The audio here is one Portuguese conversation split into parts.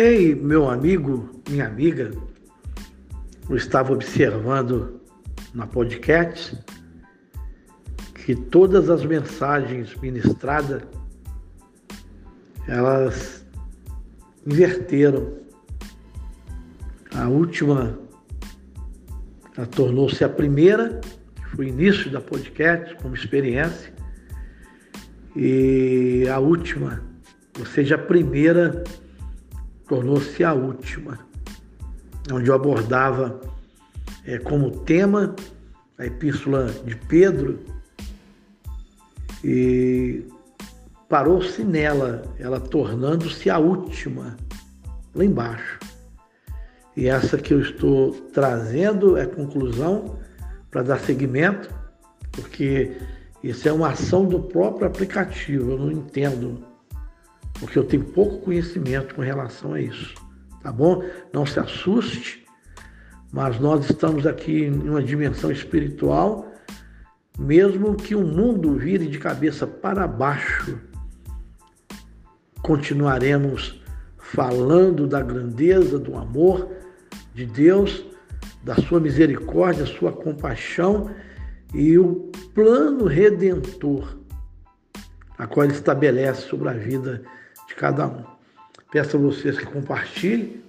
Ei, meu amigo, minha amiga, eu estava observando na podcast que todas as mensagens ministradas elas inverteram. A última tornou-se a primeira, que foi o início da podcast como experiência, e a última, ou seja, a primeira tornou-se a última, onde eu abordava é, como tema a epístola de Pedro e parou-se nela, ela tornando-se a última, lá embaixo. E essa que eu estou trazendo é conclusão para dar seguimento, porque isso é uma ação do próprio aplicativo, eu não entendo, porque eu tenho pouco conhecimento com relação a isso, tá bom? Não se assuste, mas nós estamos aqui em uma dimensão espiritual, mesmo que o mundo vire de cabeça para baixo, continuaremos falando da grandeza, do amor de Deus, da sua misericórdia, sua compaixão e o plano redentor a qual ele estabelece sobre a vida de cada um. Peço a vocês que compartilhem,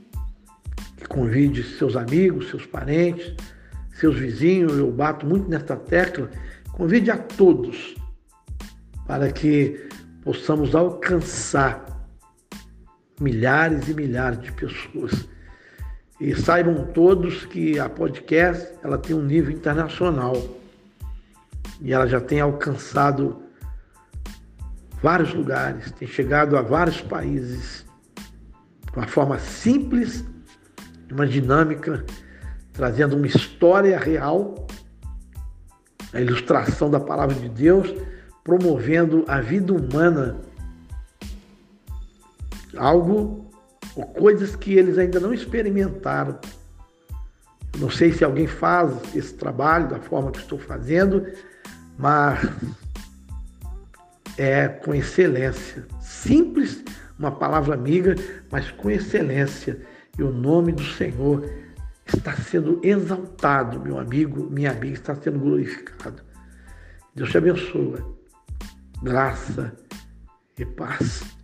que convide seus amigos, seus parentes, seus vizinhos, eu bato muito nesta tecla, convide a todos para que possamos alcançar milhares e milhares de pessoas. E saibam todos que a podcast ela tem um nível internacional e ela já tem alcançado vários lugares, tem chegado a vários países de uma forma simples, uma dinâmica, trazendo uma história real, a ilustração da palavra de Deus, promovendo a vida humana, algo ou coisas que eles ainda não experimentaram. Não sei se alguém faz esse trabalho da forma que estou fazendo, mas é com excelência. Simples, uma palavra amiga, mas com excelência. E o nome do Senhor está sendo exaltado, meu amigo, minha amiga, está sendo glorificado. Deus te abençoe. Graça e paz.